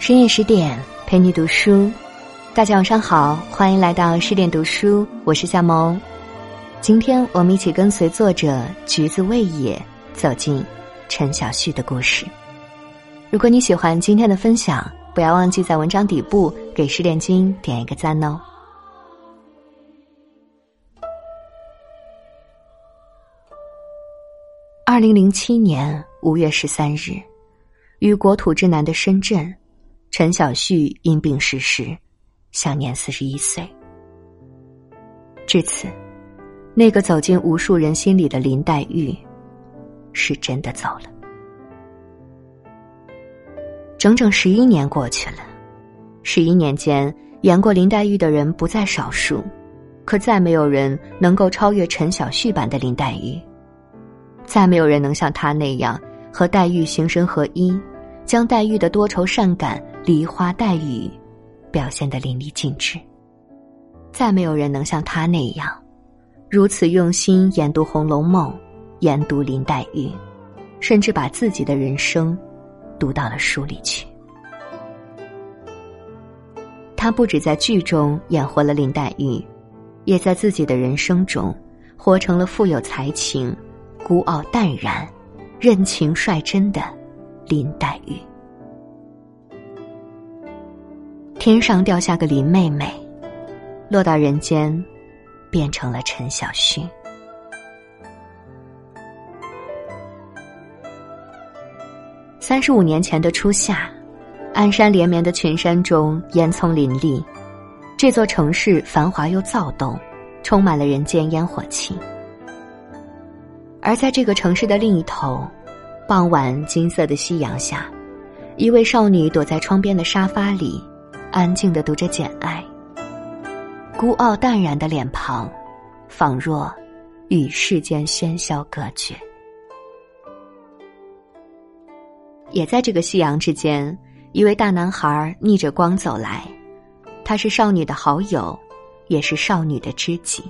深夜十点陪你读书，大家晚上好，欢迎来到十点读书，我是夏萌。今天我们一起跟随作者橘子味野走进陈小旭的故事。如果你喜欢今天的分享，不要忘记在文章底部给十点君点一个赞哦。二零零七年五月十三日，于国土之南的深圳。陈小旭因病逝世，享年四十一岁。至此，那个走进无数人心里的林黛玉，是真的走了。整整十一年过去了，十一年间演过林黛玉的人不在少数，可再没有人能够超越陈小旭版的林黛玉，再没有人能像他那样和黛玉形神合一，将黛玉的多愁善感。梨花带雨，表现得淋漓尽致。再没有人能像他那样，如此用心研读《红楼梦》，研读林黛玉，甚至把自己的人生读到了书里去。他不止在剧中演活了林黛玉，也在自己的人生中活成了富有才情、孤傲淡然、任情率真的林黛玉。天上掉下个林妹妹，落到人间，变成了陈小旭。三十五年前的初夏，鞍山连绵的群山中，烟囱林立，这座城市繁华又躁动，充满了人间烟火气。而在这个城市的另一头，傍晚金色的夕阳下，一位少女躲在窗边的沙发里。安静的读着《简爱》，孤傲淡然的脸庞，仿若与世间喧嚣隔绝。也在这个夕阳之间，一位大男孩逆着光走来，他是少女的好友，也是少女的知己。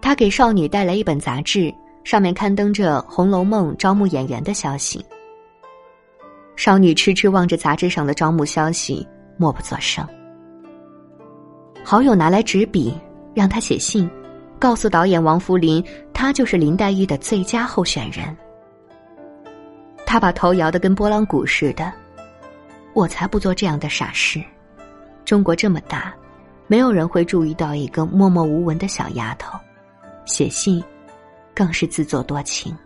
他给少女带来一本杂志，上面刊登着《红楼梦》招募演员的消息。少女痴痴望着杂志上的招募消息，默不作声。好友拿来纸笔，让他写信，告诉导演王福林，他就是林黛玉的最佳候选人。他把头摇得跟拨浪鼓似的，我才不做这样的傻事。中国这么大，没有人会注意到一个默默无闻的小丫头，写信，更是自作多情。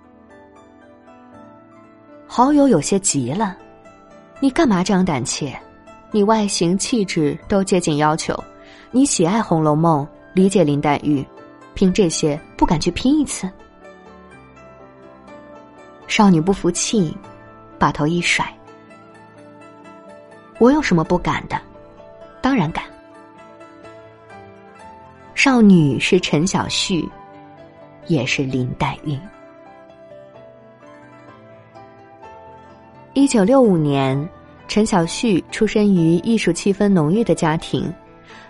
好友有些急了。你干嘛这样胆怯？你外形气质都接近要求，你喜爱《红楼梦》，理解林黛玉，凭这些不敢去拼一次？少女不服气，把头一甩：“我有什么不敢的？当然敢。”少女是陈小旭，也是林黛玉。一九六五年，陈小旭出生于艺术气氛浓郁的家庭，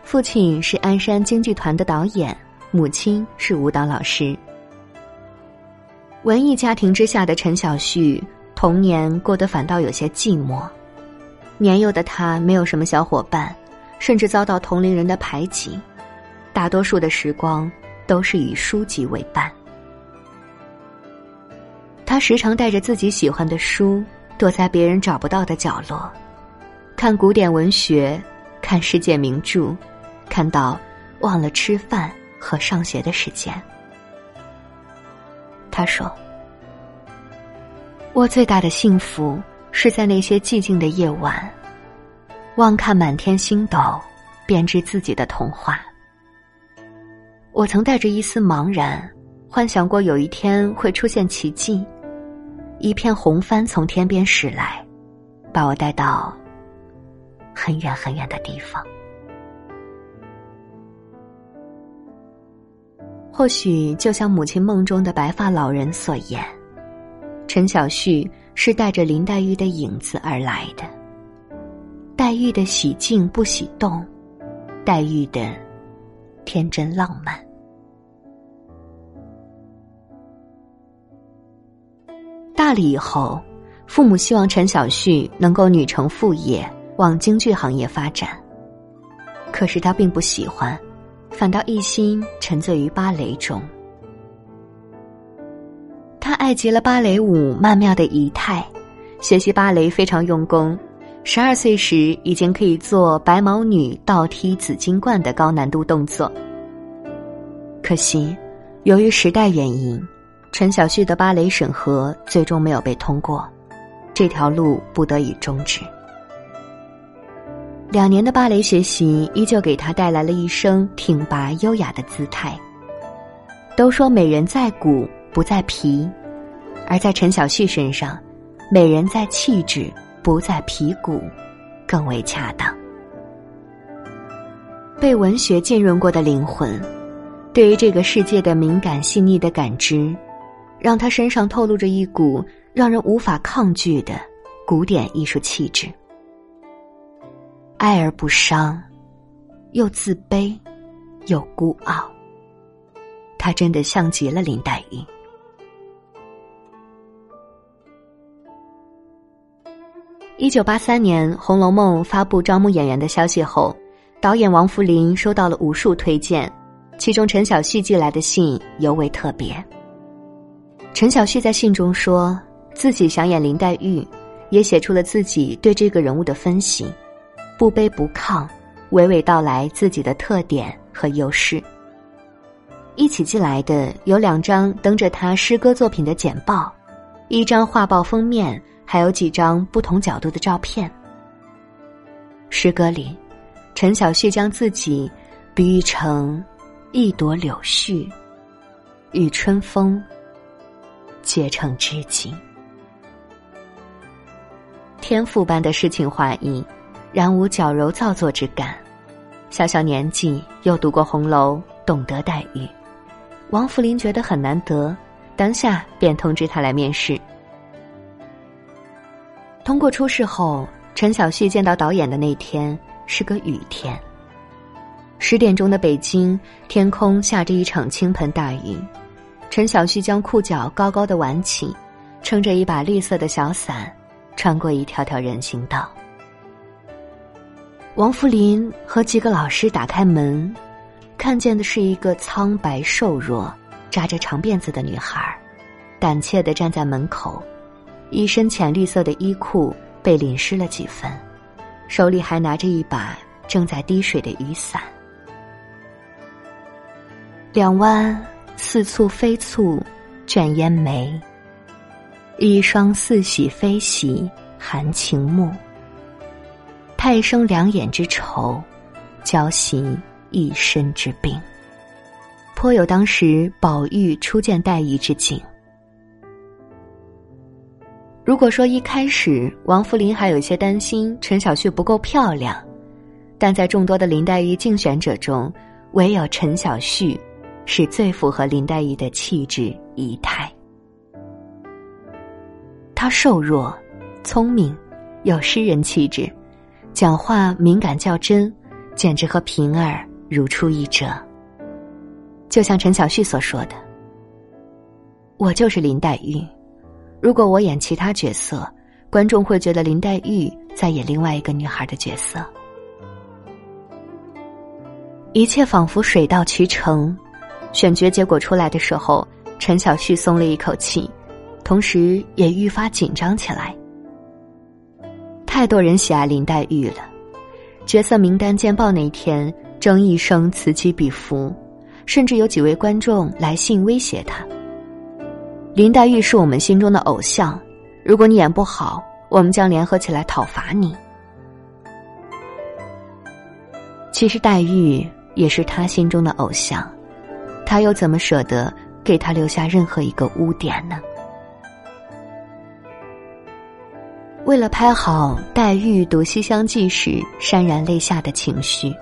父亲是鞍山京剧团的导演，母亲是舞蹈老师。文艺家庭之下的陈小旭，童年过得反倒有些寂寞。年幼的他没有什么小伙伴，甚至遭到同龄人的排挤，大多数的时光都是以书籍为伴。他时常带着自己喜欢的书。躲在别人找不到的角落，看古典文学，看世界名著，看到忘了吃饭和上学的时间。他说：“我最大的幸福是在那些寂静的夜晚，望看满天星斗，编织自己的童话。我曾带着一丝茫然，幻想过有一天会出现奇迹。”一片红帆从天边驶来，把我带到很远很远的地方。或许就像母亲梦中的白发老人所言，陈小旭是带着林黛玉的影子而来的。黛玉的喜静不喜动，黛玉的天真浪漫。大了以后，父母希望陈小旭能够女承父业，往京剧行业发展。可是他并不喜欢，反倒一心沉醉于芭蕾中。他爱极了芭蕾舞曼妙的仪态，学习芭蕾非常用功。十二岁时已经可以做白毛女倒踢紫金冠的高难度动作。可惜，由于时代原因，陈小旭的芭蕾审核最终没有被通过，这条路不得已终止。两年的芭蕾学习依旧给他带来了一身挺拔优雅的姿态。都说美人在骨不在皮，而在陈小旭身上，美人在气质。不在皮骨，更为恰当。被文学浸润过的灵魂，对于这个世界的敏感细腻的感知，让他身上透露着一股让人无法抗拒的古典艺术气质。爱而不伤，又自卑，又孤傲。他真的像极了林黛玉。一九八三年，《红楼梦》发布招募演员的消息后，导演王扶林收到了无数推荐，其中陈小旭寄来的信尤为特别。陈小旭在信中说自己想演林黛玉，也写出了自己对这个人物的分析，不卑不亢，娓娓道来自己的特点和优势。一起寄来的有两张登着他诗歌作品的简报，一张画报封面。还有几张不同角度的照片。诗歌里，陈小旭将自己比喻成一朵柳絮，与春风结成知己。天赋般的诗情画意，然无矫揉造作之感。小小年纪又读过红楼，懂得黛玉，王福林觉得很难得，当下便通知他来面试。通过初试后，陈小旭见到导演的那天是个雨天。十点钟的北京，天空下着一场倾盆大雨。陈小旭将裤脚高高的挽起，撑着一把绿色的小伞，穿过一条条人行道。王福林和几个老师打开门，看见的是一个苍白瘦弱、扎着长辫子的女孩，胆怯的站在门口。一身浅绿色的衣裤被淋湿了几分，手里还拿着一把正在滴水的雨伞。两弯似蹙非蹙卷烟眉，一双似喜非喜含情目。太生两眼之愁，交袭一身之病，颇有当时宝玉初见黛玉之景。如果说一开始王福林还有一些担心陈小旭不够漂亮，但在众多的林黛玉竞选者中，唯有陈小旭是最符合林黛玉的气质仪态。她瘦弱、聪明，有诗人气质，讲话敏感较真，简直和平儿如出一辙。就像陈小旭所说的：“我就是林黛玉。”如果我演其他角色，观众会觉得林黛玉在演另外一个女孩的角色。一切仿佛水到渠成，选角结果出来的时候，陈小旭松了一口气，同时也愈发紧张起来。太多人喜爱林黛玉了，角色名单见报那一天，争议声此起彼伏，甚至有几位观众来信威胁他。林黛玉是我们心中的偶像，如果你演不好，我们将联合起来讨伐你。其实黛玉也是他心中的偶像，他又怎么舍得给他留下任何一个污点呢？为了拍好黛玉读《西厢记》时潸然泪下的情绪，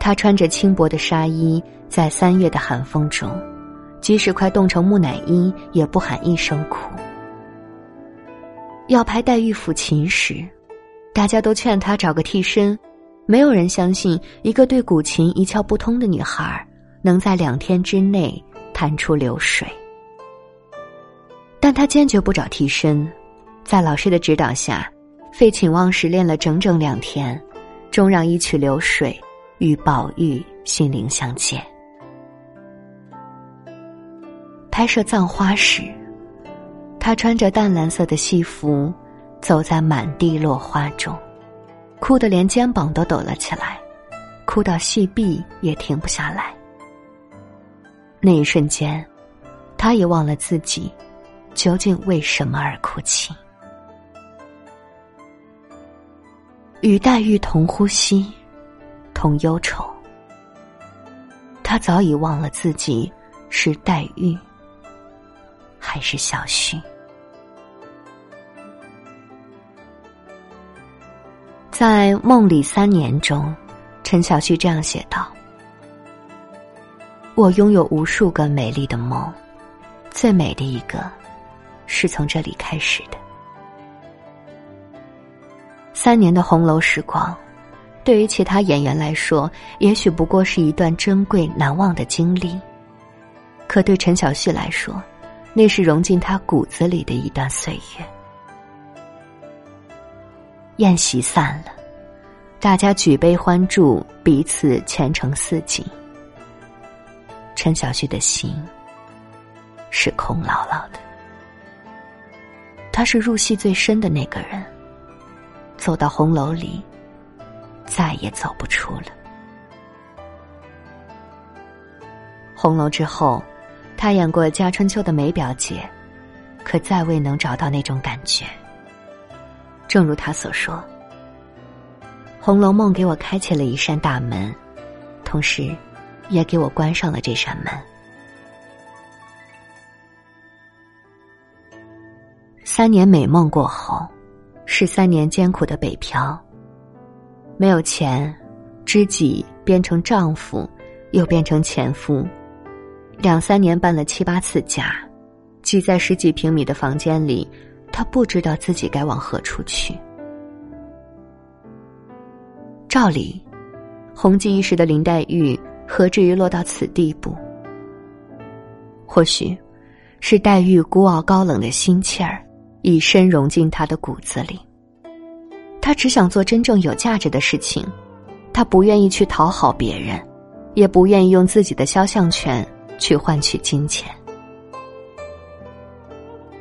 他穿着轻薄的纱衣，在三月的寒风中。即使快冻成木乃伊，也不喊一声苦。要拍黛玉抚琴时，大家都劝他找个替身，没有人相信一个对古琴一窍不通的女孩能在两天之内弹出流水。但他坚决不找替身，在老师的指导下，废寝忘食练了整整两天，终让一曲流水与宝玉心灵相见。拍摄《葬花》时，他穿着淡蓝色的戏服，走在满地落花中，哭得连肩膀都抖了起来，哭到细臂也停不下来。那一瞬间，他也忘了自己究竟为什么而哭泣。与黛玉同呼吸，同忧愁。他早已忘了自己是黛玉，还是小旭。在《梦里三年》中，陈小旭这样写道：“我拥有无数个美丽的梦，最美的一个，是从这里开始的。”三年的红楼时光，对于其他演员来说，也许不过是一段珍贵难忘的经历；可对陈小旭来说，那是融进他骨子里的一段岁月。宴席散了，大家举杯欢祝，彼此前程似锦。陈小旭的心是空落落的，他是入戏最深的那个人。走到红楼里，再也走不出了。红楼之后，他演过家春秋的梅表姐，可再未能找到那种感觉。正如他所说，《红楼梦》给我开启了一扇大门，同时，也给我关上了这扇门。三年美梦过后。是三年艰苦的北漂。没有钱，知己变成丈夫，又变成前夫，两三年搬了七八次家，挤在十几平米的房间里，他不知道自己该往何处去。照理，红极一时的林黛玉何至于落到此地步？或许，是黛玉孤傲高冷的心气儿。已深融进他的骨子里。他只想做真正有价值的事情，他不愿意去讨好别人，也不愿意用自己的肖像权去换取金钱。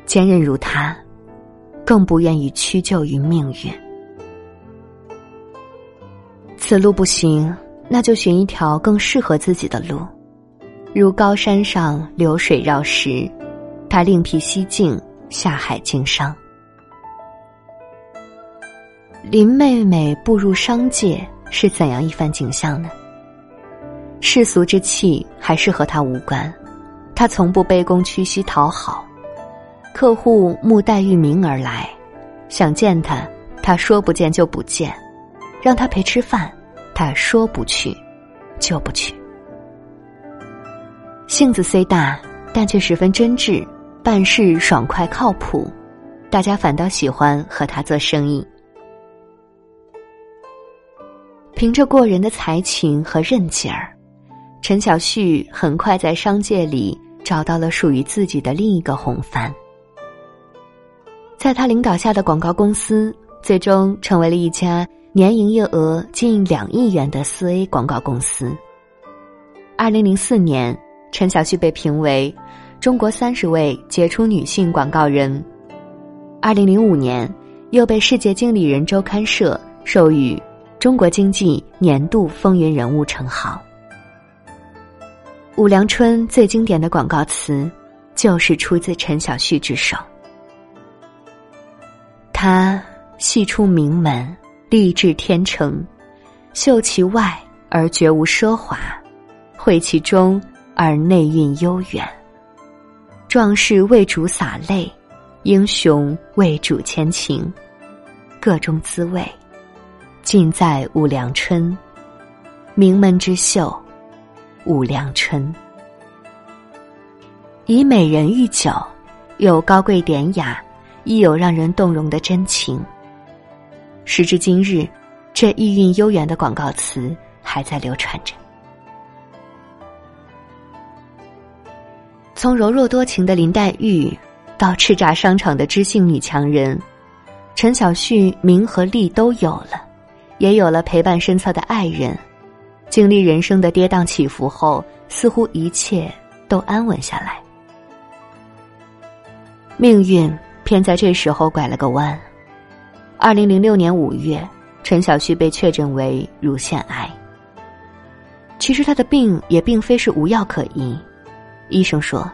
坚韧如他，更不愿意屈就于命运。此路不行，那就寻一条更适合自己的路，如高山上流水绕石，他另辟蹊径。下海经商，林妹妹步入商界是怎样一番景象呢？世俗之气还是和她无关，她从不卑躬屈膝讨好。客户慕黛玉名而来，想见她，她说不见就不见；让她陪吃饭，他说不去就不去。性子虽大，但却十分真挚。办事爽快靠谱，大家反倒喜欢和他做生意。凭着过人的才情和韧劲儿，陈小旭很快在商界里找到了属于自己的另一个红帆。在他领导下的广告公司，最终成为了一家年营业额近两亿元的四 A 广告公司。二零零四年，陈小旭被评为。中国三十位杰出女性广告人，二零零五年又被《世界经理人周刊》社授予中国经济年度风云人物称号。武良春最经典的广告词，就是出自陈小旭之手。他系出名门，立志天成，秀其外而绝无奢华，会其中而内蕴悠远。壮士为主洒泪，英雄为主牵情，各中滋味，尽在武梁春。名门之秀，武梁春。以美人喻酒，有高贵典雅，亦有让人动容的真情。时至今日，这意蕴悠远的广告词还在流传着。从柔弱多情的林黛玉，到叱咤商场的知性女强人，陈小旭名和利都有了，也有了陪伴身侧的爱人。经历人生的跌宕起伏后，似乎一切都安稳下来。命运偏在这时候拐了个弯。二零零六年五月，陈小旭被确诊为乳腺癌。其实他的病也并非是无药可医，医生说，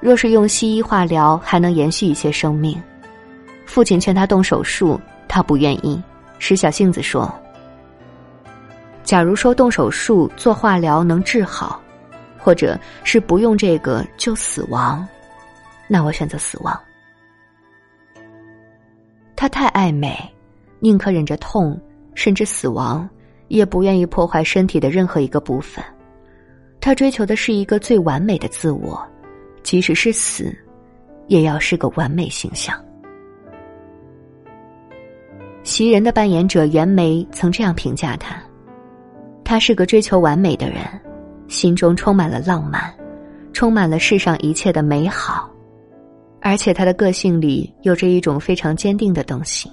若是用西医化疗，还能延续一些生命。父亲劝他动手术，他不愿意，使小性子说：“假如说动手术做化疗能治好，或者是不用这个就死亡，那我选择死亡。”他太爱美，宁可忍着痛，甚至死亡，也不愿意破坏身体的任何一个部分。他追求的是一个最完美的自我，即使是死，也要是个完美形象。袭人的扮演者袁枚曾这样评价他：他是个追求完美的人，心中充满了浪漫，充满了世上一切的美好，而且他的个性里有着一种非常坚定的东西。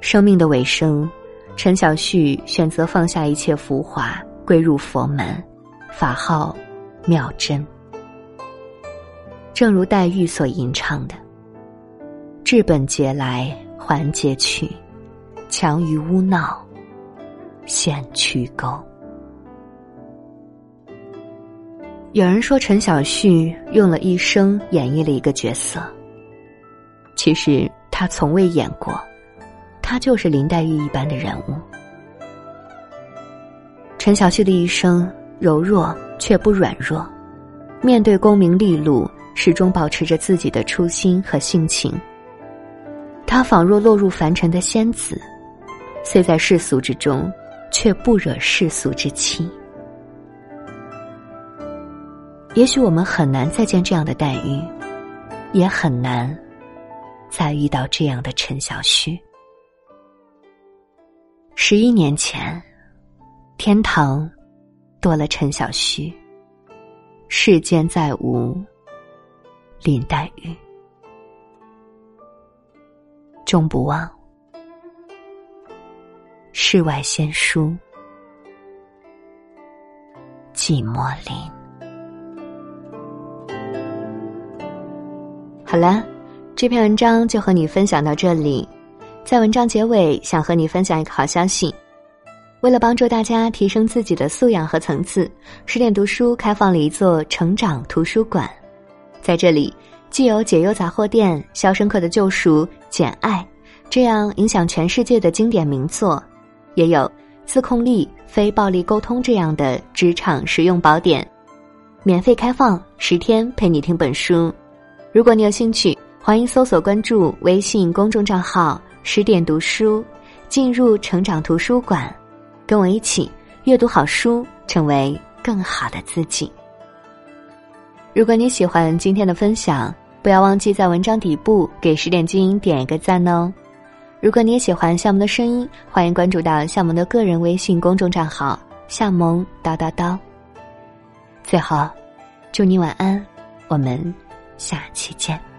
生命的尾声，陈小旭选择放下一切浮华，归入佛门，法号妙真。正如黛玉所吟唱的。治本节来还节去，强于污闹，陷曲沟。有人说陈小旭用了一生演绎了一个角色，其实他从未演过，他就是林黛玉一般的人物。陈小旭的一生柔弱却不软弱，面对功名利禄，始终保持着自己的初心和性情。他仿若落入凡尘的仙子，虽在世俗之中，却不惹世俗之气。也许我们很难再见这样的黛玉，也很难再遇到这样的陈小旭。十一年前，天堂多了陈小旭，世间再无林黛玉。终不忘，世外仙书，寂寞林。好了，这篇文章就和你分享到这里。在文章结尾，想和你分享一个好消息：为了帮助大家提升自己的素养和层次，十点读书开放了一座成长图书馆，在这里。既有解忧杂货店、《肖申克的救赎》、《简爱》这样影响全世界的经典名作，也有自控力、非暴力沟通这样的职场实用宝典，免费开放十天陪你听本书。如果你有兴趣，欢迎搜索关注微信公众账号“十点读书”，进入成长图书馆，跟我一起阅读好书，成为更好的自己。如果你喜欢今天的分享，不要忘记在文章底部给十点精英点一个赞哦！如果你也喜欢夏萌的声音，欢迎关注到夏萌的个人微信公众账号“夏萌叨叨叨”。最后，祝你晚安，我们下期见。